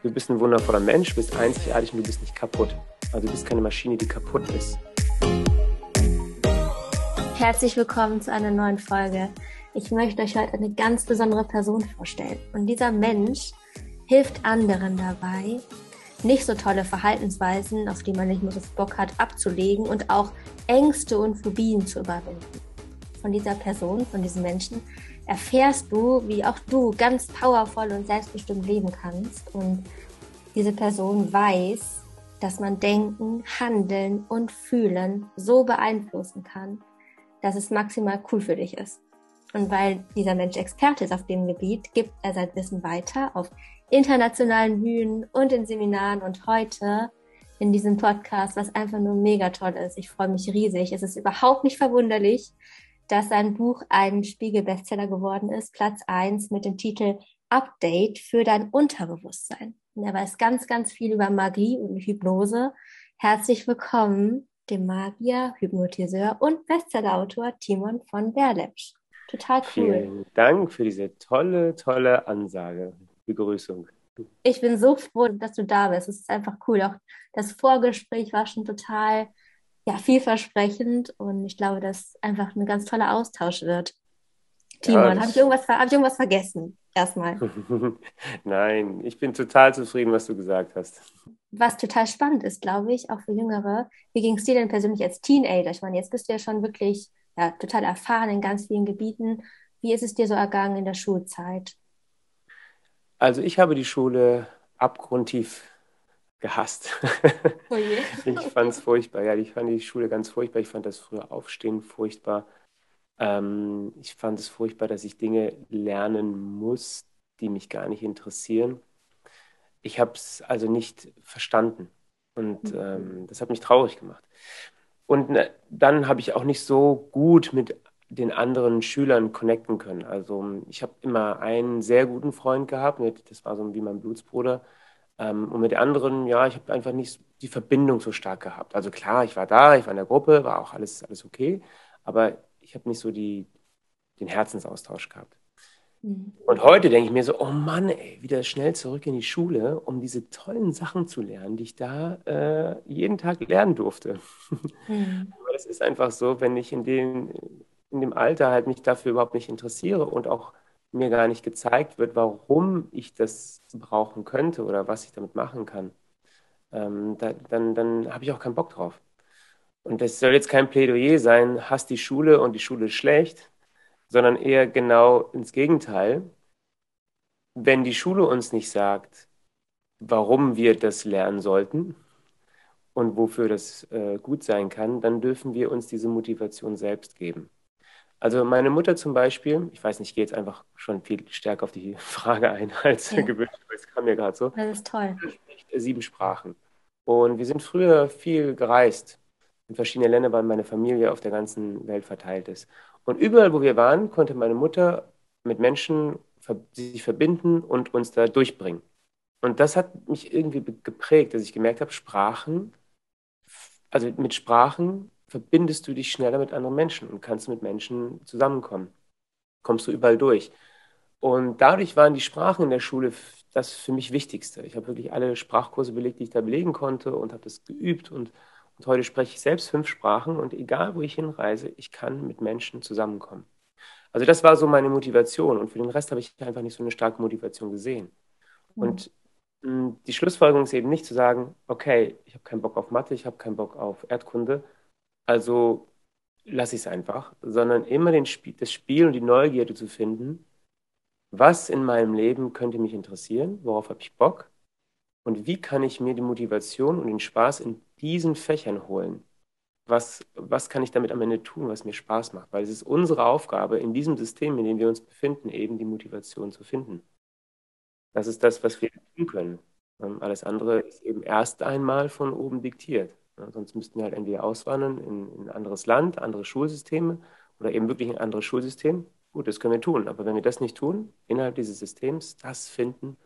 Du bist ein wundervoller Mensch, du bist einzigartig und du bist nicht kaputt. Also du bist keine Maschine, die kaputt ist. Herzlich willkommen zu einer neuen Folge. Ich möchte euch heute eine ganz besondere Person vorstellen. Und dieser Mensch hilft anderen dabei, nicht so tolle Verhaltensweisen, auf die man nicht mehr so Bock hat, abzulegen und auch Ängste und Phobien zu überwinden. Von dieser Person, von diesem Menschen, erfährst du, wie auch du ganz powervoll und selbstbestimmt leben kannst. Und diese Person weiß, dass man Denken, Handeln und Fühlen so beeinflussen kann, dass es maximal cool für dich ist. Und weil dieser Mensch Experte ist auf dem Gebiet, gibt er sein Wissen weiter auf internationalen Bühnen und in Seminaren und heute in diesem Podcast, was einfach nur mega toll ist. Ich freue mich riesig. Es ist überhaupt nicht verwunderlich, dass sein Buch ein Spiegel-Bestseller geworden ist, Platz eins mit dem Titel Update für dein Unterbewusstsein. Und er weiß ganz, ganz viel über Magie und Hypnose. Herzlich willkommen, dem Magier, Hypnotiseur und Bestsellerautor Timon von Berlepsch. Total cool. Vielen Dank für diese tolle, tolle Ansage. Begrüßung. Ich bin so froh, dass du da bist. Es ist einfach cool. Auch das Vorgespräch war schon total ja, vielversprechend und ich glaube, dass einfach ein ganz toller Austausch wird. Timon, ja, habe ich, irgendwas, hab ich irgendwas vergessen? Erstmal. Nein, ich bin total zufrieden, was du gesagt hast. Was total spannend ist, glaube ich, auch für Jüngere. Wie ging es dir denn persönlich als Teenager? Ich meine, jetzt bist du ja schon wirklich ja, total erfahren in ganz vielen Gebieten. Wie ist es dir so ergangen in der Schulzeit? Also ich habe die Schule abgrundtief gehasst. Oh ich fand es furchtbar. Ja, ich fand die Schule ganz furchtbar. Ich fand das frühe Aufstehen furchtbar. Ähm, ich fand es furchtbar, dass ich Dinge lernen muss, die mich gar nicht interessieren. Ich habe es also nicht verstanden. Und mhm. ähm, das hat mich traurig gemacht. Und ne, dann habe ich auch nicht so gut mit den anderen Schülern connecten können. Also ich habe immer einen sehr guten Freund gehabt, das war so wie mein Blutsbruder. Ähm, und mit den anderen, ja, ich habe einfach nicht die Verbindung so stark gehabt. Also klar, ich war da, ich war in der Gruppe, war auch alles, alles okay, aber ich habe nicht so die, den Herzensaustausch gehabt. Mhm. Und heute denke ich mir so, oh Mann, ey, wieder schnell zurück in die Schule, um diese tollen Sachen zu lernen, die ich da äh, jeden Tag lernen durfte. Mhm. Aber das ist einfach so, wenn ich in dem, in dem Alter halt mich dafür überhaupt nicht interessiere und auch mir gar nicht gezeigt wird, warum ich das brauchen könnte oder was ich damit machen kann, ähm, da, dann, dann habe ich auch keinen Bock drauf. Und das soll jetzt kein Plädoyer sein, hast die Schule und die Schule ist schlecht, sondern eher genau ins Gegenteil. Wenn die Schule uns nicht sagt, warum wir das lernen sollten und wofür das äh, gut sein kann, dann dürfen wir uns diese Motivation selbst geben. Also meine Mutter zum Beispiel, ich weiß nicht, ich gehe jetzt einfach schon viel stärker auf die Frage ein als ja. gewünscht, weil es kam mir gerade so. Das ist toll. spricht sieben Sprachen. Und wir sind früher viel gereist. In verschiedene Länder, weil meine Familie auf der ganzen Welt verteilt ist. Und überall, wo wir waren, konnte meine Mutter mit Menschen sich verbinden und uns da durchbringen. Und das hat mich irgendwie geprägt, dass ich gemerkt habe, Sprachen, also mit Sprachen verbindest du dich schneller mit anderen Menschen und kannst mit Menschen zusammenkommen. Kommst du überall durch. Und dadurch waren die Sprachen in der Schule das für mich Wichtigste. Ich habe wirklich alle Sprachkurse belegt, die ich da belegen konnte und habe das geübt. Und, und heute spreche ich selbst fünf Sprachen und egal, wo ich hinreise, ich kann mit Menschen zusammenkommen. Also das war so meine Motivation und für den Rest habe ich einfach nicht so eine starke Motivation gesehen. Mhm. Und hm, die Schlussfolgerung ist eben nicht zu sagen, okay, ich habe keinen Bock auf Mathe, ich habe keinen Bock auf Erdkunde, also lasse ich es einfach, sondern immer den Spiel, das Spiel und die Neugierde zu finden, was in meinem Leben könnte mich interessieren, worauf habe ich Bock und wie kann ich mir die Motivation und den Spaß in diesen Fächern holen. Was, was kann ich damit am Ende tun, was mir Spaß macht? Weil es ist unsere Aufgabe, in diesem System, in dem wir uns befinden, eben die Motivation zu finden. Das ist das, was wir tun können. Alles andere ist eben erst einmal von oben diktiert. Ja, sonst müssten wir halt entweder auswandern in, in, ein anderes Land, andere Schulsysteme oder eben wirklich ein anderes Schulsystem. Gut, das können wir tun. Aber wenn wir das nicht tun, innerhalb dieses Systems das finden,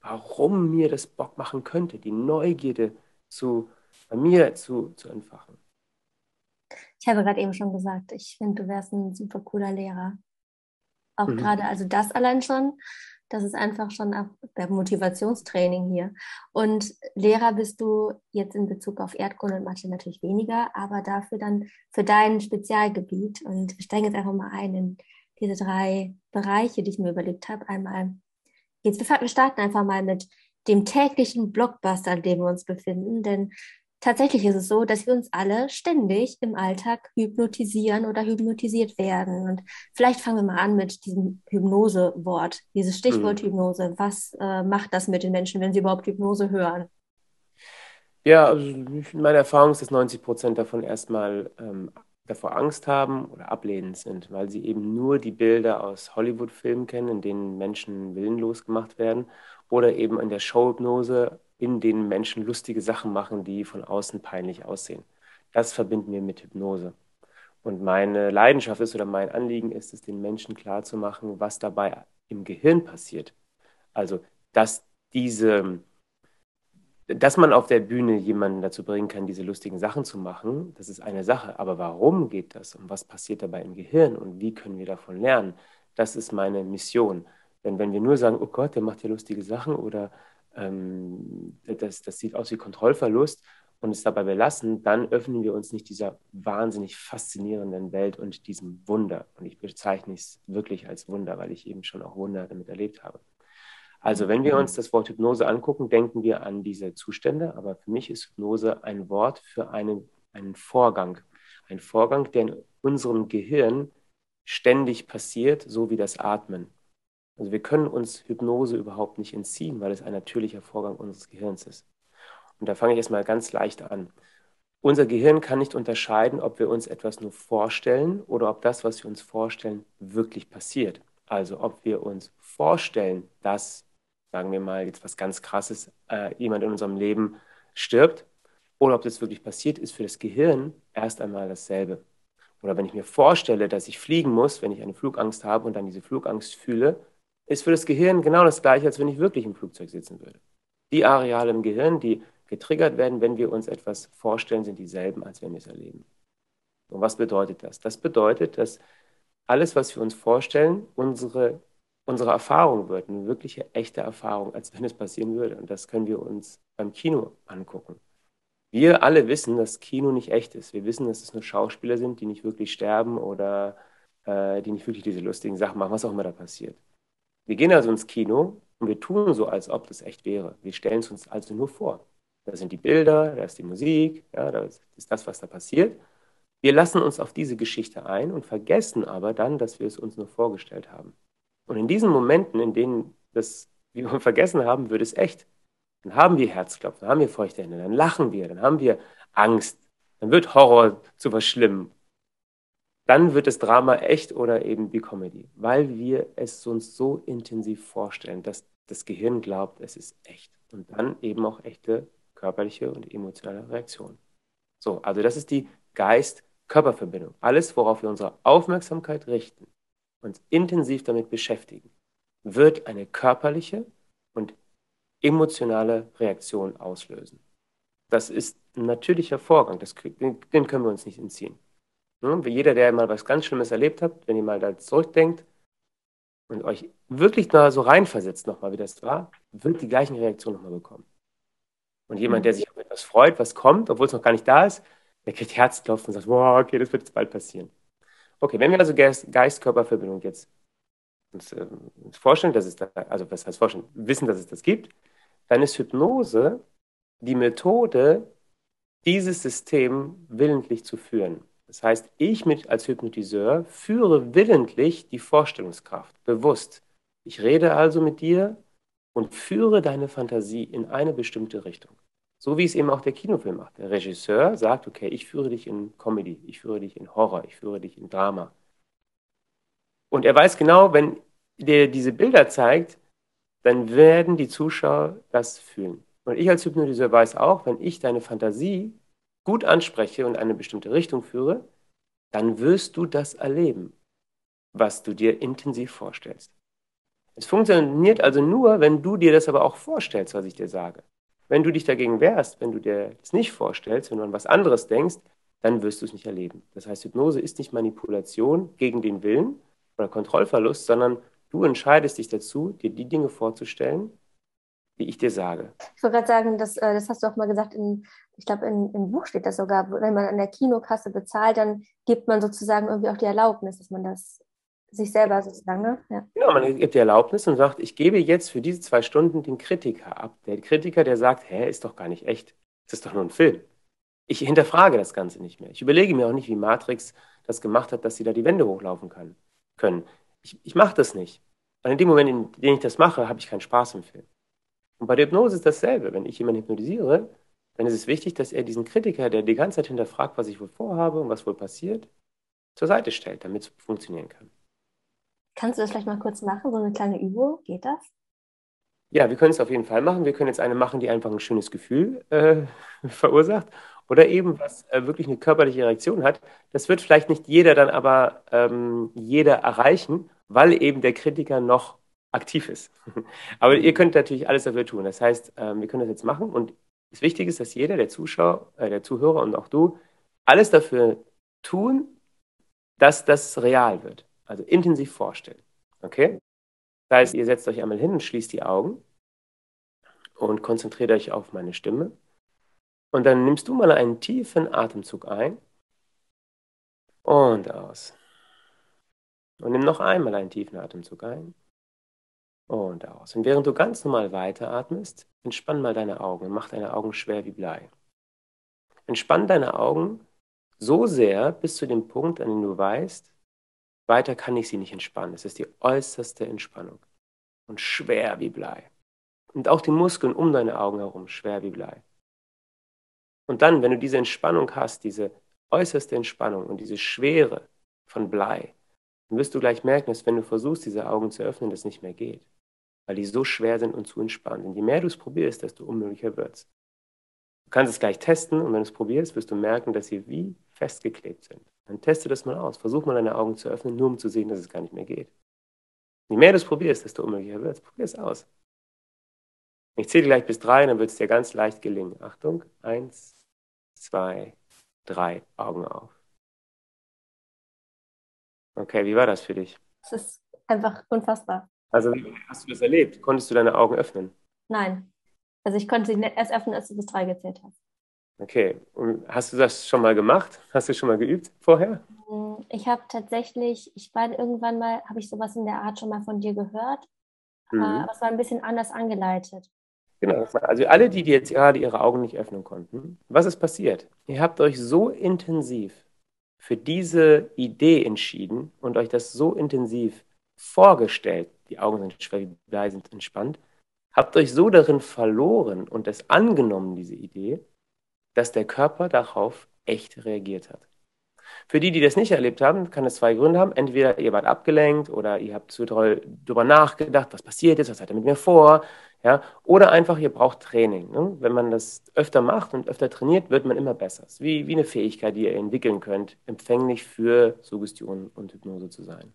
warum mir das Bock machen könnte, die Neugierde zu, bei mir zu, zu entfachen. Ich habe gerade eben schon gesagt, ich finde, du wärst ein super cooler Lehrer. Auch mhm. gerade, also das allein schon, Das ist einfach schon der Motivationstraining hier. Und Lehrer bist du jetzt in Bezug auf Erdkunde und Mathe natürlich weniger, aber dafür dann für dein Spezialgebiet. Und ich steigen jetzt einfach mal ein in diese drei Bereiche, die ich mir überlegt habe. Einmal geht's, wir starten einfach mal mit dem täglichen Blockbuster, in dem wir uns befinden, denn tatsächlich ist es so, dass wir uns alle ständig im Alltag hypnotisieren oder hypnotisiert werden. Und vielleicht fangen wir mal an mit diesem Hypnose-Wort, dieses Stichwort mhm. Hypnose. Was äh, macht das mit den Menschen, wenn sie überhaupt Hypnose hören? Ja, also meine Erfahrung ist, dass 90 Prozent davon erstmal ähm, davor Angst haben oder ablehnend sind, weil sie eben nur die Bilder aus Hollywood-Filmen kennen, in denen Menschen willenlos gemacht werden, oder eben in der Showhypnose in denen Menschen lustige Sachen machen, die von außen peinlich aussehen. Das verbinden wir mit Hypnose. Und meine Leidenschaft ist oder mein Anliegen ist es, den Menschen klarzumachen, was dabei im Gehirn passiert. Also, dass diese, dass man auf der Bühne jemanden dazu bringen kann, diese lustigen Sachen zu machen, das ist eine Sache. Aber warum geht das und was passiert dabei im Gehirn und wie können wir davon lernen? Das ist meine Mission. Denn wenn wir nur sagen, oh Gott, der macht ja lustige Sachen oder ähm, das, das sieht aus wie Kontrollverlust und es dabei belassen, dann öffnen wir uns nicht dieser wahnsinnig faszinierenden Welt und diesem Wunder. Und ich bezeichne es wirklich als Wunder, weil ich eben schon auch Wunder damit erlebt habe. Also wenn wir uns das Wort Hypnose angucken, denken wir an diese Zustände, aber für mich ist Hypnose ein Wort für einen, einen Vorgang. Ein Vorgang, der in unserem Gehirn ständig passiert, so wie das Atmen. Also wir können uns Hypnose überhaupt nicht entziehen, weil es ein natürlicher Vorgang unseres Gehirns ist. Und da fange ich erstmal ganz leicht an. Unser Gehirn kann nicht unterscheiden, ob wir uns etwas nur vorstellen oder ob das, was wir uns vorstellen, wirklich passiert. Also ob wir uns vorstellen, dass, sagen wir mal, jetzt was ganz Krasses, äh, jemand in unserem Leben stirbt oder ob das wirklich passiert, ist für das Gehirn erst einmal dasselbe. Oder wenn ich mir vorstelle, dass ich fliegen muss, wenn ich eine Flugangst habe und dann diese Flugangst fühle, ist für das Gehirn genau das gleiche, als wenn ich wirklich im Flugzeug sitzen würde. Die Areale im Gehirn, die getriggert werden, wenn wir uns etwas vorstellen, sind dieselben, als wenn wir es erleben. Und was bedeutet das? Das bedeutet, dass alles, was wir uns vorstellen, unsere, unsere Erfahrung wird, eine wirkliche, echte Erfahrung, als wenn es passieren würde. Und das können wir uns beim Kino angucken. Wir alle wissen, dass Kino nicht echt ist. Wir wissen, dass es nur Schauspieler sind, die nicht wirklich sterben oder äh, die nicht wirklich diese lustigen Sachen machen, was auch immer da passiert. Wir gehen also ins Kino und wir tun so, als ob das echt wäre. Wir stellen es uns also nur vor. Da sind die Bilder, da ist die Musik, ja, da ist das, was da passiert. Wir lassen uns auf diese Geschichte ein und vergessen aber dann, dass wir es uns nur vorgestellt haben. Und in diesen Momenten, in denen das wir vergessen haben, wird es echt. Dann haben wir Herzklopfen, dann haben wir feuchte Hände, dann lachen wir, dann haben wir Angst, dann wird Horror zu was Schlimm dann wird das Drama echt oder eben wie Comedy, weil wir es uns so intensiv vorstellen, dass das Gehirn glaubt, es ist echt. Und dann eben auch echte körperliche und emotionale Reaktionen. So, also das ist die Geist-Körper-Verbindung. Alles, worauf wir unsere Aufmerksamkeit richten, uns intensiv damit beschäftigen, wird eine körperliche und emotionale Reaktion auslösen. Das ist ein natürlicher Vorgang, das, den, den können wir uns nicht entziehen. Ne? Jeder, der mal was ganz Schlimmes erlebt hat, wenn ihr mal da zurückdenkt und euch wirklich da so reinversetzt nochmal, wie das war, wird die gleichen Reaktionen nochmal bekommen. Und jemand, der sich auf etwas freut, was kommt, obwohl es noch gar nicht da ist, der kriegt Herzklopfen und sagt, wow, okay, das wird jetzt bald passieren. Okay, wenn wir also Geist-Körper-Verbindung jetzt uns, äh, uns, vorstellen, dass es da, also was heißt vorstellen, wissen, dass es das gibt, dann ist Hypnose die Methode, dieses System willentlich zu führen. Das heißt, ich mit als Hypnotiseur führe willentlich die Vorstellungskraft, bewusst. Ich rede also mit dir und führe deine Fantasie in eine bestimmte Richtung. So wie es eben auch der Kinofilm macht. Der Regisseur sagt, okay, ich führe dich in Comedy, ich führe dich in Horror, ich führe dich in Drama. Und er weiß genau, wenn der diese Bilder zeigt, dann werden die Zuschauer das fühlen. Und ich als Hypnotiseur weiß auch, wenn ich deine Fantasie gut anspreche und eine bestimmte Richtung führe, dann wirst du das erleben, was du dir intensiv vorstellst. Es funktioniert also nur, wenn du dir das aber auch vorstellst, was ich dir sage. Wenn du dich dagegen wehrst, wenn du dir das nicht vorstellst, wenn du an was anderes denkst, dann wirst du es nicht erleben. Das heißt, Hypnose ist nicht Manipulation gegen den Willen oder Kontrollverlust, sondern Du entscheidest dich dazu, dir die Dinge vorzustellen, die ich dir sage. Ich wollte gerade sagen, das, äh, das hast du auch mal gesagt, in, ich glaube, im Buch steht das sogar, wenn man an der Kinokasse bezahlt, dann gibt man sozusagen irgendwie auch die Erlaubnis, dass man das sich selber sozusagen, ne? Ja. Genau, man gibt die Erlaubnis und sagt, ich gebe jetzt für diese zwei Stunden den Kritiker ab. Der Kritiker, der sagt, hä, ist doch gar nicht echt. Das ist doch nur ein Film. Ich hinterfrage das Ganze nicht mehr. Ich überlege mir auch nicht, wie Matrix das gemacht hat, dass sie da die Wände hochlaufen kann, können. Ich, ich mache das nicht. Und in dem Moment, in dem ich das mache, habe ich keinen Spaß im Film. Und bei der Hypnose ist dasselbe. Wenn ich jemanden hypnotisiere, dann ist es wichtig, dass er diesen Kritiker, der die ganze Zeit hinterfragt, was ich wohl vorhabe und was wohl passiert, zur Seite stellt, damit es funktionieren kann. Kannst du das vielleicht mal kurz machen, so eine kleine Übung? Geht das? Ja, wir können es auf jeden Fall machen. Wir können jetzt eine machen, die einfach ein schönes Gefühl äh, verursacht oder eben was äh, wirklich eine körperliche Reaktion hat. Das wird vielleicht nicht jeder dann aber ähm, jeder erreichen, weil eben der Kritiker noch aktiv ist. aber ihr könnt natürlich alles dafür tun. Das heißt, ähm, wir können das jetzt machen und das Wichtige ist, dass jeder, der Zuschauer, äh, der Zuhörer und auch du, alles dafür tun, dass das real wird. Also intensiv vorstellen. Okay? Das heißt, ihr setzt euch einmal hin und schließt die Augen und konzentriert euch auf meine Stimme. Und dann nimmst du mal einen tiefen Atemzug ein und aus. Und nimm noch einmal einen tiefen Atemzug ein und aus. Und während du ganz normal weiteratmest, entspann mal deine Augen und mach deine Augen schwer wie Blei. Entspann deine Augen so sehr bis zu dem Punkt, an dem du weißt, weiter kann ich sie nicht entspannen. Es ist die äußerste Entspannung. Und schwer wie Blei. Und auch die Muskeln um deine Augen herum schwer wie Blei. Und dann, wenn du diese Entspannung hast, diese äußerste Entspannung und diese Schwere von Blei, dann wirst du gleich merken, dass wenn du versuchst, diese Augen zu öffnen, das nicht mehr geht. Weil die so schwer sind und zu entspannt. Und je mehr du es probierst, desto unmöglicher wird es. Du kannst es gleich testen und wenn du es probierst, wirst du merken, dass sie wie festgeklebt sind. Dann teste das mal aus. Versuch mal deine Augen zu öffnen, nur um zu sehen, dass es gar nicht mehr geht. Je mehr du es probierst, desto unmöglicher wird es. Probier es aus. Ich zähle gleich bis drei, dann wird es dir ganz leicht gelingen. Achtung, eins, zwei, drei, Augen auf. Okay, wie war das für dich? Es ist einfach unfassbar. Also, hast du das erlebt? Konntest du deine Augen öffnen? Nein. Also, ich konnte sie nicht erst öffnen, als du bis drei gezählt hast. Okay. Und hast du das schon mal gemacht? Hast du schon mal geübt vorher? Mm, ich habe tatsächlich, ich war irgendwann mal, habe ich sowas in der Art schon mal von dir gehört, mhm. aber es war ein bisschen anders angeleitet. Genau. Also alle, die jetzt gerade ihre Augen nicht öffnen konnten, was ist passiert? Ihr habt euch so intensiv für diese Idee entschieden und euch das so intensiv vorgestellt, die Augen sind schwer, die sind entspannt, habt euch so darin verloren und es angenommen, diese Idee, dass der Körper darauf echt reagiert hat. Für die, die das nicht erlebt haben, kann es zwei Gründe haben. Entweder ihr wart abgelenkt oder ihr habt zu doll darüber nachgedacht, was passiert jetzt, was hat er mit mir vor. Ja? Oder einfach, ihr braucht Training. Ne? Wenn man das öfter macht und öfter trainiert, wird man immer besser. Es ist wie, wie eine Fähigkeit, die ihr entwickeln könnt, empfänglich für Suggestion und Hypnose zu sein.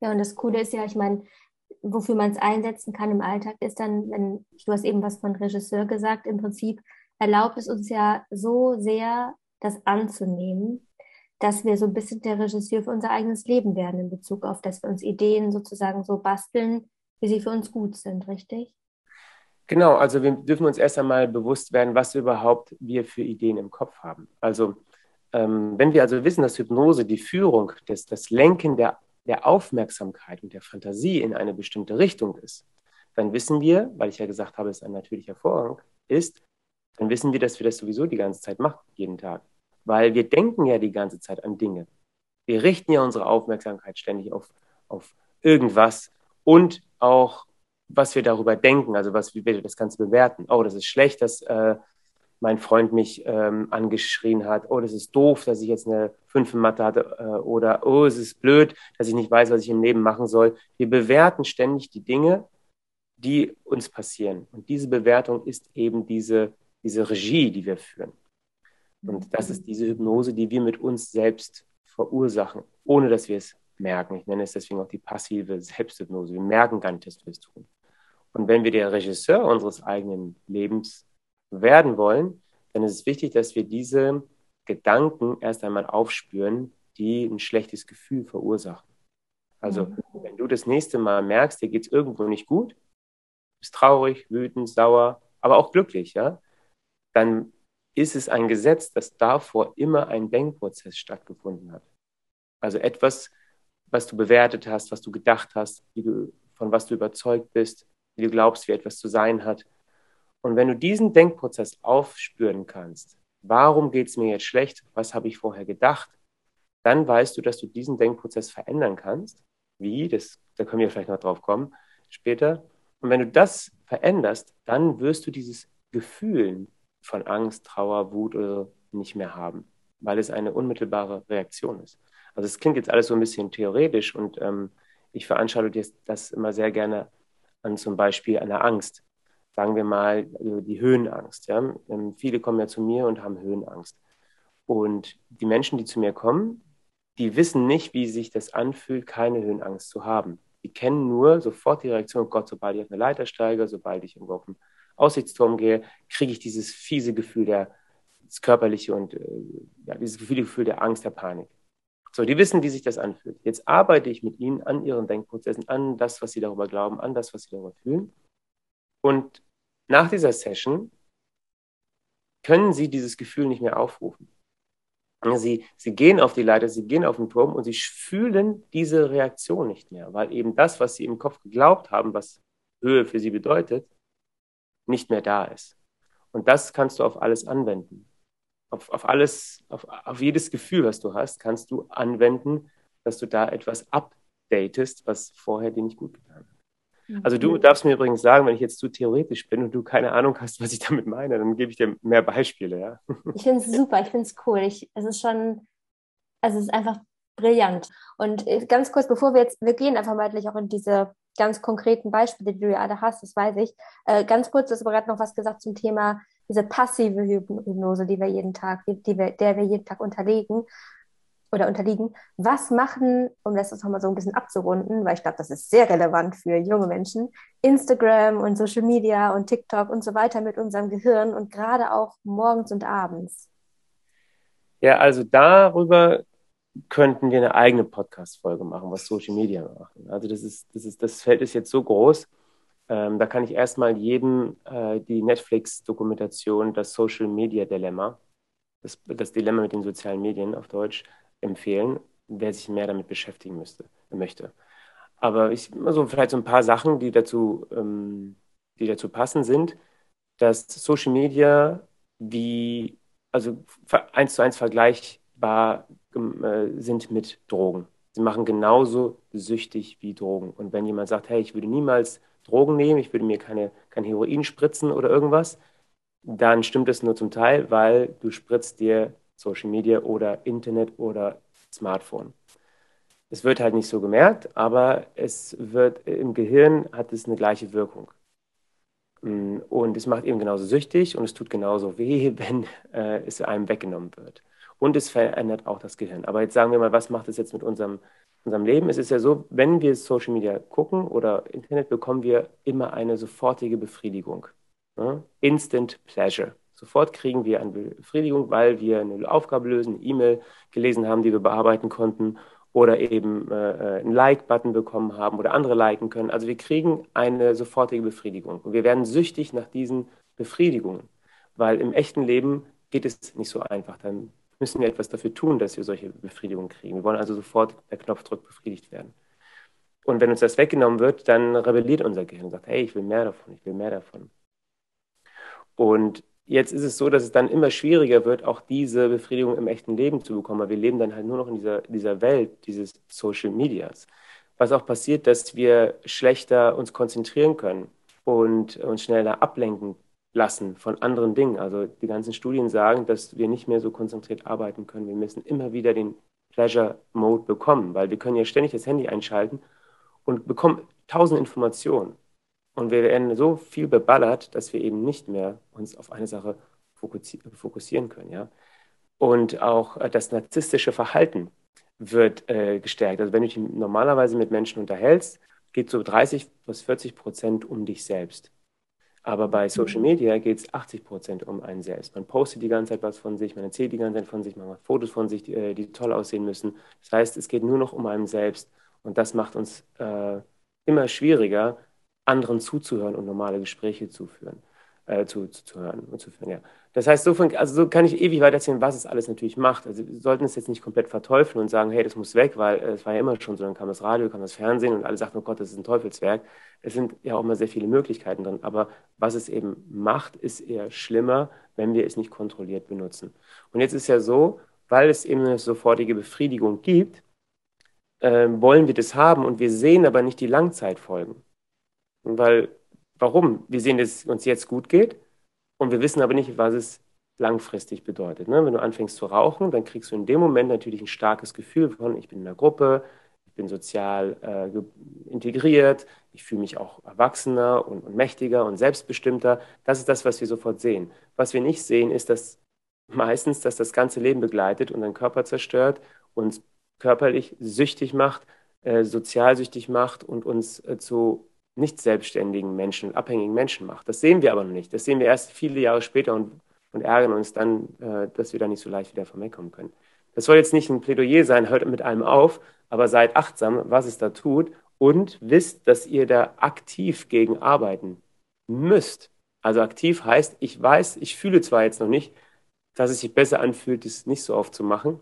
Ja, und das Coole ist ja, ich meine, wofür man es einsetzen kann im Alltag, ist dann, wenn, du hast eben was von Regisseur gesagt, im Prinzip erlaubt es uns ja so sehr, das anzunehmen, dass wir so ein bisschen der Regisseur für unser eigenes Leben werden in Bezug auf, dass wir uns Ideen sozusagen so basteln, wie sie für uns gut sind, richtig? Genau, also wir dürfen uns erst einmal bewusst werden, was überhaupt wir für Ideen im Kopf haben. Also ähm, wenn wir also wissen, dass Hypnose die Führung, das, das Lenken der, der Aufmerksamkeit und der Fantasie in eine bestimmte Richtung ist, dann wissen wir, weil ich ja gesagt habe, es ist ein natürlicher Vorgang ist, dann wissen wir, dass wir das sowieso die ganze Zeit machen, jeden Tag. Weil wir denken ja die ganze Zeit an Dinge. Wir richten ja unsere Aufmerksamkeit ständig auf, auf irgendwas und auch, was wir darüber denken, also was, wie wir das Ganze bewerten. Oh, das ist schlecht, dass äh, mein Freund mich ähm, angeschrien hat. Oh, das ist doof, dass ich jetzt eine 5 in Mathe hatte. Äh, oder, oh, es ist blöd, dass ich nicht weiß, was ich im Leben machen soll. Wir bewerten ständig die Dinge, die uns passieren. Und diese Bewertung ist eben diese diese Regie, die wir führen. Und das ist diese Hypnose, die wir mit uns selbst verursachen, ohne dass wir es merken. Ich nenne es deswegen auch die passive Selbsthypnose. Wir merken gar nicht, dass wir es tun. Und wenn wir der Regisseur unseres eigenen Lebens werden wollen, dann ist es wichtig, dass wir diese Gedanken erst einmal aufspüren, die ein schlechtes Gefühl verursachen. Also Wenn du das nächste Mal merkst, dir geht es irgendwo nicht gut, bist traurig, wütend, sauer, aber auch glücklich, ja, dann ist es ein Gesetz, dass davor immer ein Denkprozess stattgefunden hat. Also etwas, was du bewertet hast, was du gedacht hast, du, von was du überzeugt bist, wie du glaubst, wie etwas zu sein hat. Und wenn du diesen Denkprozess aufspüren kannst, warum geht es mir jetzt schlecht, was habe ich vorher gedacht, dann weißt du, dass du diesen Denkprozess verändern kannst. Wie? Das, da können wir vielleicht noch drauf kommen später. Und wenn du das veränderst, dann wirst du dieses Gefühl von Angst, Trauer, Wut oder nicht mehr haben, weil es eine unmittelbare Reaktion ist. Also es klingt jetzt alles so ein bisschen theoretisch und ähm, ich veranstalte das immer sehr gerne an zum Beispiel einer Angst. Sagen wir mal also die Höhenangst. Ja? Ähm, viele kommen ja zu mir und haben Höhenangst. Und die Menschen, die zu mir kommen, die wissen nicht, wie sich das anfühlt, keine Höhenangst zu haben. Die kennen nur sofort die Reaktion, oh Gott, sobald ich auf eine Leiter steige, sobald ich irgendwo auf einen Aussichtsturm gehe, kriege ich dieses fiese Gefühl, der, das körperliche und äh, ja, dieses Gefühl, Gefühl der Angst, der Panik. So, die wissen, wie sich das anfühlt. Jetzt arbeite ich mit ihnen an ihren Denkprozessen, an das, was sie darüber glauben, an das, was sie darüber fühlen. Und nach dieser Session können sie dieses Gefühl nicht mehr aufrufen. Sie, sie gehen auf die Leiter, sie gehen auf den Turm und sie fühlen diese Reaktion nicht mehr, weil eben das, was sie im Kopf geglaubt haben, was Höhe für sie bedeutet, nicht mehr da ist. Und das kannst du auf alles anwenden auf, auf alles, auf, auf jedes Gefühl, was du hast, kannst du anwenden, dass du da etwas updatest, was vorher dir nicht gut getan hat. Also du mhm. darfst mir übrigens sagen, wenn ich jetzt zu theoretisch bin und du keine Ahnung hast, was ich damit meine, dann gebe ich dir mehr Beispiele, ja. Ich finde es super, ich finde es cool. Ich, es ist schon, also es ist einfach brillant. Und äh, ganz kurz, bevor wir jetzt, wir gehen einfach mal auch in diese ganz konkreten Beispiele, die du ja alle hast, das weiß ich. Äh, ganz kurz, du hast aber gerade noch was gesagt zum Thema diese passive Hypnose, die wir jeden Tag, die, die wir, der wir jeden Tag unterlegen oder unterliegen. Was machen, um das jetzt nochmal so ein bisschen abzurunden, weil ich glaube, das ist sehr relevant für junge Menschen, Instagram und Social Media und TikTok und so weiter mit unserem Gehirn und gerade auch morgens und abends? Ja, also darüber könnten wir eine eigene Podcast-Folge machen, was Social Media machen. Also das ist, das ist, das Feld ist jetzt so groß. Ähm, da kann ich erstmal jedem äh, die Netflix-Dokumentation Das Social Media Dilemma, das, das Dilemma mit den sozialen Medien auf Deutsch, empfehlen, wer sich mehr damit beschäftigen müsste, möchte. Aber ich also vielleicht so ein paar Sachen, die dazu, ähm, die dazu passen, sind, dass Social Media wie also eins zu eins vergleichbar äh, sind mit Drogen. Sie machen genauso süchtig wie Drogen. Und wenn jemand sagt, hey, ich würde niemals Drogen nehmen, ich würde mir keine, kein Heroin spritzen oder irgendwas, dann stimmt es nur zum Teil, weil du spritzt dir Social Media oder Internet oder Smartphone. Es wird halt nicht so gemerkt, aber es wird im Gehirn hat es eine gleiche Wirkung. Mm, und es macht eben genauso süchtig und es tut genauso weh, wenn äh, es einem weggenommen wird. Und es verändert auch das Gehirn. Aber jetzt sagen wir mal, was macht es jetzt mit unserem unserem Leben. Es ist ja so, wenn wir Social Media gucken oder Internet, bekommen wir immer eine sofortige Befriedigung. Ja? Instant Pleasure. Sofort kriegen wir eine Befriedigung, weil wir eine Aufgabe lösen, eine E-Mail gelesen haben, die wir bearbeiten konnten oder eben äh, äh, einen Like-Button bekommen haben oder andere liken können. Also wir kriegen eine sofortige Befriedigung. Und wir werden süchtig nach diesen Befriedigungen, weil im echten Leben geht es nicht so einfach. Dann müssen wir etwas dafür tun, dass wir solche Befriedigungen kriegen. Wir wollen also sofort der Knopfdruck befriedigt werden. Und wenn uns das weggenommen wird, dann rebelliert unser Gehirn und sagt, hey, ich will mehr davon, ich will mehr davon. Und jetzt ist es so, dass es dann immer schwieriger wird, auch diese Befriedigung im echten Leben zu bekommen, weil wir leben dann halt nur noch in dieser, dieser Welt dieses Social Medias. Was auch passiert, dass wir schlechter uns konzentrieren können und uns schneller ablenken lassen von anderen Dingen. Also die ganzen Studien sagen, dass wir nicht mehr so konzentriert arbeiten können. Wir müssen immer wieder den Pleasure Mode bekommen, weil wir können ja ständig das Handy einschalten und bekommen tausend Informationen. Und wir werden so viel beballert, dass wir eben nicht mehr uns auf eine Sache fokussieren können. Ja? Und auch äh, das narzisstische Verhalten wird äh, gestärkt. Also wenn du dich normalerweise mit Menschen unterhältst, geht so 30 bis 40 Prozent um dich selbst. Aber bei Social mhm. Media geht es 80 Prozent um einen selbst. Man postet die ganze Zeit was von sich, man erzählt die ganze Zeit von sich, man macht Fotos von sich, die, äh, die toll aussehen müssen. Das heißt, es geht nur noch um einen selbst. Und das macht uns äh, immer schwieriger, anderen zuzuhören und normale Gespräche zu führen, äh, zu, zu, zu, hören und zu führen. Ja. Das heißt, so, von, also so kann ich ewig weitererzählen, was es alles natürlich macht. Also wir sollten es jetzt nicht komplett verteufeln und sagen, hey, das muss weg, weil äh, es war ja immer schon so, dann kam das Radio, kam das Fernsehen und alle sagten, oh Gott, das ist ein Teufelswerk. Es sind ja auch immer sehr viele Möglichkeiten drin. Aber was es eben macht, ist eher schlimmer, wenn wir es nicht kontrolliert benutzen. Und jetzt ist ja so, weil es eben eine sofortige Befriedigung gibt, äh, wollen wir das haben und wir sehen aber nicht die Langzeitfolgen. Weil, warum? Wir sehen, dass es uns jetzt gut geht und wir wissen aber nicht, was es langfristig bedeutet. Ne? Wenn du anfängst zu rauchen, dann kriegst du in dem Moment natürlich ein starkes Gefühl von, ich bin in der Gruppe, ich bin sozial äh, integriert, ich fühle mich auch erwachsener und, und mächtiger und selbstbestimmter. Das ist das, was wir sofort sehen. Was wir nicht sehen, ist, dass meistens, dass das ganze Leben begleitet und deinen Körper zerstört, uns körperlich süchtig macht, äh, sozial macht und uns äh, zu nicht selbstständigen Menschen, abhängigen Menschen macht. Das sehen wir aber noch nicht. Das sehen wir erst viele Jahre später und, und ärgern uns dann, äh, dass wir da nicht so leicht wieder von wegkommen können. Das soll jetzt nicht ein Plädoyer sein, hört mit allem auf, aber seid achtsam, was es da tut und wisst, dass ihr da aktiv gegen arbeiten müsst. Also aktiv heißt, ich weiß, ich fühle zwar jetzt noch nicht, dass es sich besser anfühlt, es nicht so oft zu machen,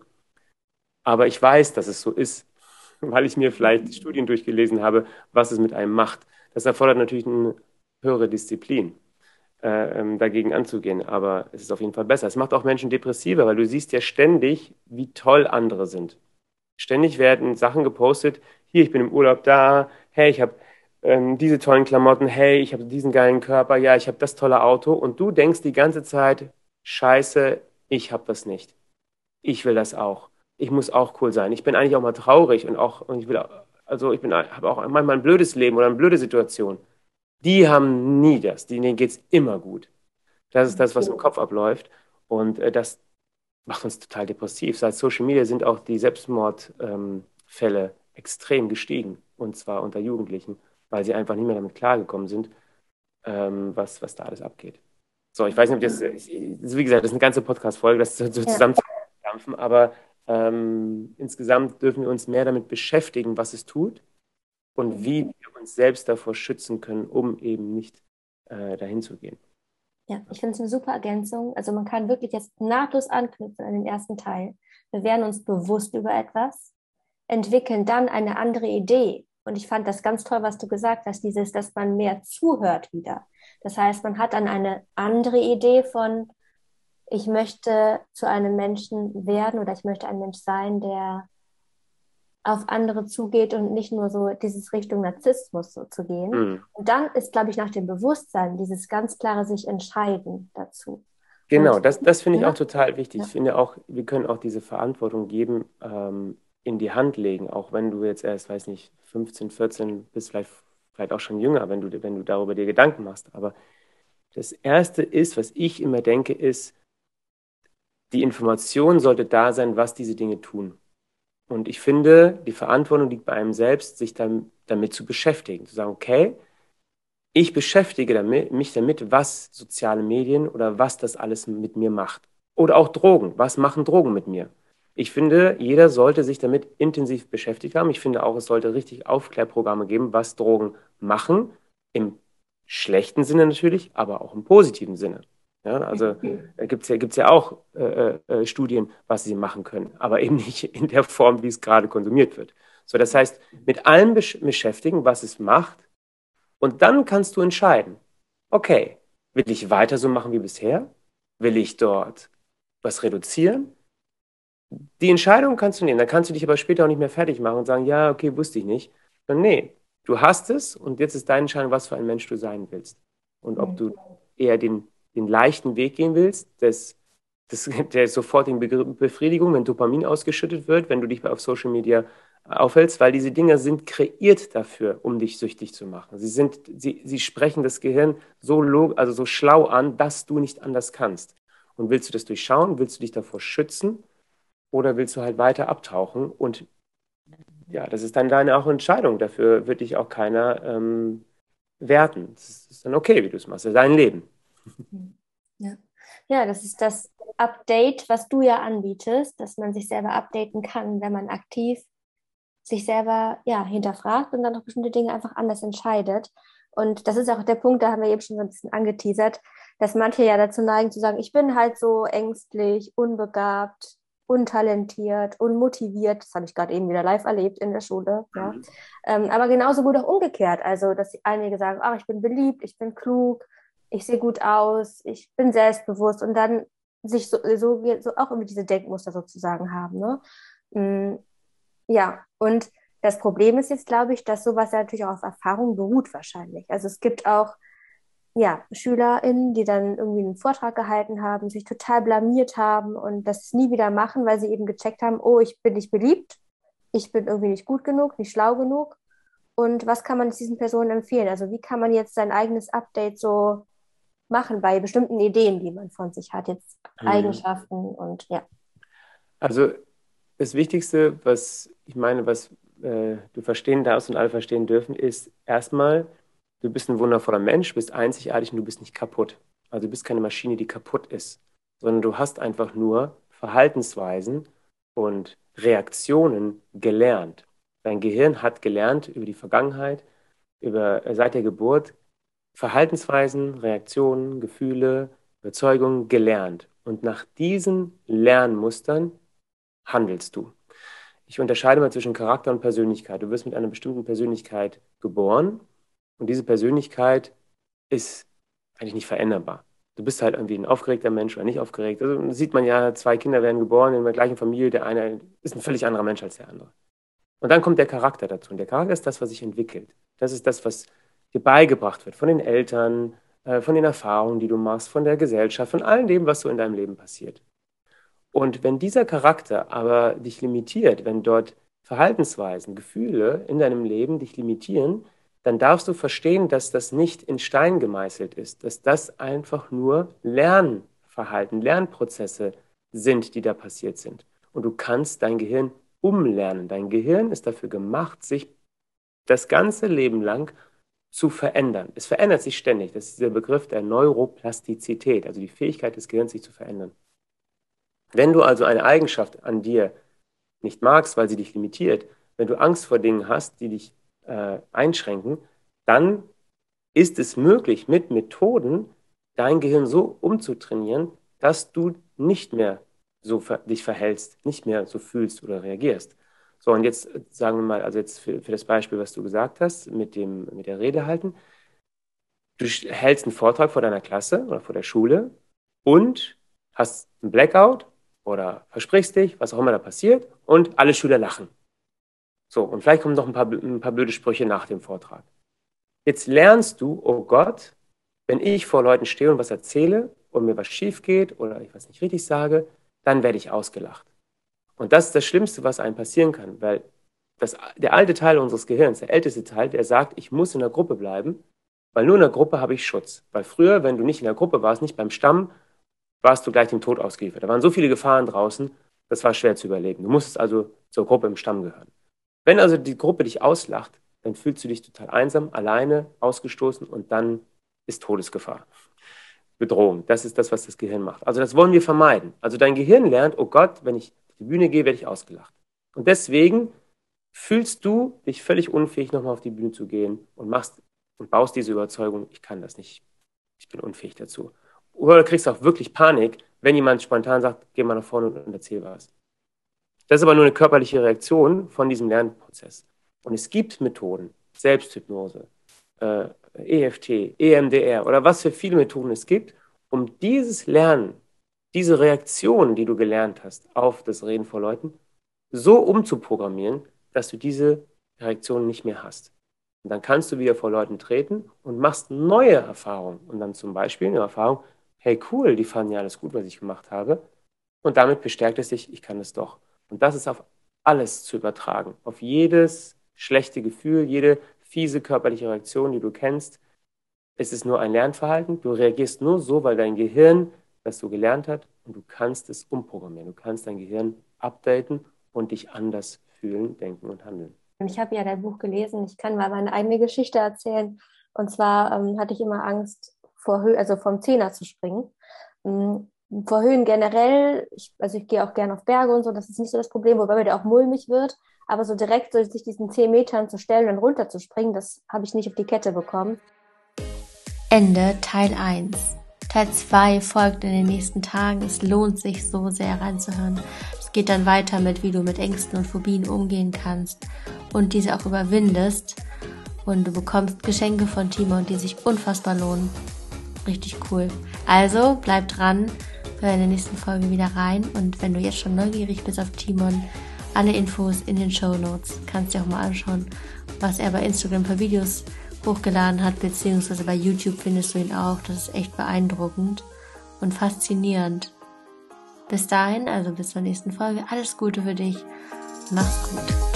aber ich weiß, dass es so ist, weil ich mir vielleicht Studien durchgelesen habe, was es mit einem macht. Das erfordert natürlich eine höhere Disziplin, äh, ähm, dagegen anzugehen, aber es ist auf jeden Fall besser. Es macht auch Menschen depressiver, weil du siehst ja ständig, wie toll andere sind. Ständig werden Sachen gepostet, hier, ich bin im Urlaub da, hey, ich habe ähm, diese tollen Klamotten, hey, ich habe diesen geilen Körper, ja, ich habe das tolle Auto und du denkst die ganze Zeit, scheiße, ich habe das nicht. Ich will das auch. Ich muss auch cool sein. Ich bin eigentlich auch mal traurig und auch, und ich will, also ich bin, habe auch manchmal ein blödes Leben oder eine blöde Situation. Die haben nie das. Denen geht es immer gut. Das ist das, was im Kopf abläuft. Und äh, das macht uns total depressiv. Seit Social Media sind auch die Selbstmordfälle ähm, extrem gestiegen. Und zwar unter Jugendlichen, weil sie einfach nicht mehr damit klargekommen sind, ähm, was, was da alles abgeht. So, ich weiß nicht, ob das, wie gesagt, das ist eine ganze Podcast-Folge, das so ja. zusammenzudampfen, aber ähm, insgesamt dürfen wir uns mehr damit beschäftigen, was es tut und wie wir uns selbst davor schützen können, um eben nicht äh, dahin zu gehen. Ja, ich finde es eine super Ergänzung. Also man kann wirklich jetzt nahtlos anknüpfen an den ersten Teil. Wir werden uns bewusst über etwas, entwickeln dann eine andere Idee. Und ich fand das ganz toll, was du gesagt hast, dieses, dass man mehr zuhört wieder. Das heißt, man hat dann eine andere Idee von, ich möchte zu einem Menschen werden oder ich möchte ein Mensch sein, der auf andere zugeht und nicht nur so dieses Richtung Narzissmus so zu gehen. Mhm. Und dann ist, glaube ich, nach dem Bewusstsein dieses ganz klare sich entscheiden dazu. Genau, und, das, das finde ich ja. auch total wichtig. Ja. Ich finde auch, wir können auch diese Verantwortung geben, ähm, in die Hand legen, auch wenn du jetzt erst, weiß nicht, 15, 14 bist, vielleicht vielleicht auch schon jünger, wenn du, wenn du darüber dir Gedanken machst. Aber das Erste ist, was ich immer denke, ist, die Information sollte da sein, was diese Dinge tun. Und ich finde, die Verantwortung liegt bei einem selbst, sich dann, damit zu beschäftigen. Zu sagen, okay, ich beschäftige damit, mich damit, was soziale Medien oder was das alles mit mir macht. Oder auch Drogen. Was machen Drogen mit mir? Ich finde, jeder sollte sich damit intensiv beschäftigt haben. Ich finde auch, es sollte richtig Aufklärprogramme geben, was Drogen machen. Im schlechten Sinne natürlich, aber auch im positiven Sinne. Ja, also äh, gibt es ja, gibt's ja auch äh, äh, Studien, was sie machen können, aber eben nicht in der Form, wie es gerade konsumiert wird. So, das heißt, mit allem besch beschäftigen, was es macht, und dann kannst du entscheiden, okay, will ich weiter so machen wie bisher? Will ich dort was reduzieren? Die Entscheidung kannst du nehmen. Dann kannst du dich aber später auch nicht mehr fertig machen und sagen, ja, okay, wusste ich nicht. Und nee, du hast es und jetzt ist deine Entscheidung, was für ein Mensch du sein willst. Und ob du eher den, den leichten Weg gehen willst, des, des, der sofortigen Befriedigung, wenn Dopamin ausgeschüttet wird, wenn du dich auf Social Media aufhältst, weil diese Dinge sind kreiert dafür, um dich süchtig zu machen. Sie, sind, sie, sie sprechen das Gehirn so, also so schlau an, dass du nicht anders kannst. Und willst du das durchschauen? Willst du dich davor schützen? Oder willst du halt weiter abtauchen? Und ja, das ist dann deine auch Entscheidung. Dafür wird dich auch keiner ähm, werten. Das ist dann okay, wie du es machst. Das ist dein Leben. Ja. ja, das ist das Update, was du ja anbietest, dass man sich selber updaten kann, wenn man aktiv sich selber ja, hinterfragt und dann auch bestimmte Dinge einfach anders entscheidet. Und das ist auch der Punkt, da haben wir eben schon so ein bisschen angeteasert, dass manche ja dazu neigen zu sagen, ich bin halt so ängstlich, unbegabt, untalentiert, unmotiviert. Das habe ich gerade eben wieder live erlebt in der Schule. Ja. Mhm. Ähm, aber genauso gut auch umgekehrt. Also, dass einige sagen, ach, ich bin beliebt, ich bin klug, ich sehe gut aus, ich bin selbstbewusst und dann sich so, so, so auch irgendwie diese Denkmuster sozusagen haben. Ne? Mm, ja, und das Problem ist jetzt, glaube ich, dass sowas ja natürlich auch auf Erfahrung beruht wahrscheinlich. Also es gibt auch ja, SchülerInnen, die dann irgendwie einen Vortrag gehalten haben, sich total blamiert haben und das nie wieder machen, weil sie eben gecheckt haben, oh, ich bin nicht beliebt, ich bin irgendwie nicht gut genug, nicht schlau genug. Und was kann man diesen Personen empfehlen? Also wie kann man jetzt sein eigenes Update so machen bei bestimmten Ideen, die man von sich hat, jetzt mhm. Eigenschaften und ja. Also das Wichtigste, was ich meine, was äh, du verstehen darfst und alle verstehen dürfen, ist erstmal, du bist ein wundervoller Mensch, bist einzigartig und du bist nicht kaputt. Also du bist keine Maschine, die kaputt ist, sondern du hast einfach nur Verhaltensweisen und Reaktionen gelernt. Dein Gehirn hat gelernt über die Vergangenheit, über seit der Geburt Verhaltensweisen, Reaktionen, Gefühle, Überzeugungen gelernt. Und nach diesen Lernmustern handelst du. Ich unterscheide mal zwischen Charakter und Persönlichkeit. Du wirst mit einer bestimmten Persönlichkeit geboren und diese Persönlichkeit ist eigentlich nicht veränderbar. Du bist halt irgendwie ein aufgeregter Mensch oder nicht aufgeregt. Also sieht man ja, zwei Kinder werden geboren in der gleichen Familie. Der eine ist ein völlig anderer Mensch als der andere. Und dann kommt der Charakter dazu. Und der Charakter ist das, was sich entwickelt. Das ist das, was dir beigebracht wird von den Eltern, äh, von den Erfahrungen, die du machst, von der Gesellschaft, von all dem, was so in deinem Leben passiert. Und wenn dieser Charakter aber dich limitiert, wenn dort Verhaltensweisen, Gefühle in deinem Leben dich limitieren, dann darfst du verstehen, dass das nicht in Stein gemeißelt ist, dass das einfach nur Lernverhalten, Lernprozesse sind, die da passiert sind. Und du kannst dein Gehirn umlernen. Dein Gehirn ist dafür gemacht, sich das ganze Leben lang zu verändern. Es verändert sich ständig. Das ist der Begriff der Neuroplastizität, also die Fähigkeit des Gehirns, sich zu verändern. Wenn du also eine Eigenschaft an dir nicht magst, weil sie dich limitiert, wenn du Angst vor Dingen hast, die dich äh, einschränken, dann ist es möglich, mit Methoden dein Gehirn so umzutrainieren, dass du nicht mehr so ver dich verhältst, nicht mehr so fühlst oder reagierst. So, und jetzt äh, sagen wir mal, also jetzt für, für das Beispiel, was du gesagt hast, mit, dem, mit der Rede halten. Du hältst einen Vortrag vor deiner Klasse oder vor der Schule und hast einen Blackout oder versprichst dich, was auch immer da passiert, und alle Schüler lachen. So, und vielleicht kommen noch ein paar, ein paar blöde Sprüche nach dem Vortrag. Jetzt lernst du, oh Gott, wenn ich vor Leuten stehe und was erzähle und mir was schief geht oder ich was nicht richtig sage, dann werde ich ausgelacht. Und das ist das Schlimmste, was einem passieren kann, weil das, der alte Teil unseres Gehirns, der älteste Teil, der sagt, ich muss in der Gruppe bleiben, weil nur in der Gruppe habe ich Schutz. Weil früher, wenn du nicht in der Gruppe warst, nicht beim Stamm, warst du gleich dem Tod ausgeliefert. Da waren so viele Gefahren draußen, das war schwer zu überleben. Du musstest also zur Gruppe im Stamm gehören. Wenn also die Gruppe dich auslacht, dann fühlst du dich total einsam, alleine, ausgestoßen und dann ist Todesgefahr. Bedrohung. Das ist das, was das Gehirn macht. Also das wollen wir vermeiden. Also dein Gehirn lernt, oh Gott, wenn ich die Bühne gehe, werde ich ausgelacht. Und deswegen fühlst du dich völlig unfähig, nochmal auf die Bühne zu gehen und machst und baust diese Überzeugung, ich kann das nicht, ich bin unfähig dazu. Oder du kriegst auch wirklich Panik, wenn jemand spontan sagt, geh mal nach vorne und erzähl was. Das ist aber nur eine körperliche Reaktion von diesem Lernprozess. Und es gibt Methoden, Selbsthypnose, äh, EFT, EMDR oder was für viele Methoden es gibt, um dieses Lernen diese Reaktion, die du gelernt hast auf das Reden vor Leuten, so umzuprogrammieren, dass du diese Reaktion nicht mehr hast. Und dann kannst du wieder vor Leuten treten und machst neue Erfahrungen. Und dann zum Beispiel eine Erfahrung, hey cool, die fanden ja alles gut, was ich gemacht habe. Und damit bestärkt es sich, ich kann es doch. Und das ist auf alles zu übertragen. Auf jedes schlechte Gefühl, jede fiese körperliche Reaktion, die du kennst. Es ist nur ein Lernverhalten. Du reagierst nur so, weil dein Gehirn das so gelernt hat und du kannst es umprogrammieren. Du kannst dein Gehirn updaten und dich anders fühlen, denken und handeln. Ich habe ja dein Buch gelesen. Ich kann mal meine eigene Geschichte erzählen. Und zwar ähm, hatte ich immer Angst, vor Höhe, also vom Zehner zu springen. Ähm, vor Höhen generell, ich, also ich gehe auch gerne auf Berge und so, das ist nicht so das Problem, wobei mir der auch mulmig wird. Aber so direkt so sich diesen 10 Metern zu stellen und runter zu springen, das habe ich nicht auf die Kette bekommen. Ende Teil 1. Teil 2 folgt in den nächsten Tagen. Es lohnt sich so sehr reinzuhören. Es geht dann weiter mit, wie du mit Ängsten und Phobien umgehen kannst und diese auch überwindest. Und du bekommst Geschenke von Timon, die sich unfassbar lohnen. Richtig cool. Also bleib dran, hör in der nächsten Folge wieder rein. Und wenn du jetzt schon neugierig bist auf Timon, alle Infos in den Show Notes. Kannst dir auch mal anschauen, was er bei Instagram für Videos hochgeladen hat, beziehungsweise bei YouTube findest du ihn auch. Das ist echt beeindruckend und faszinierend. Bis dahin, also bis zur nächsten Folge, alles Gute für dich. Mach's gut.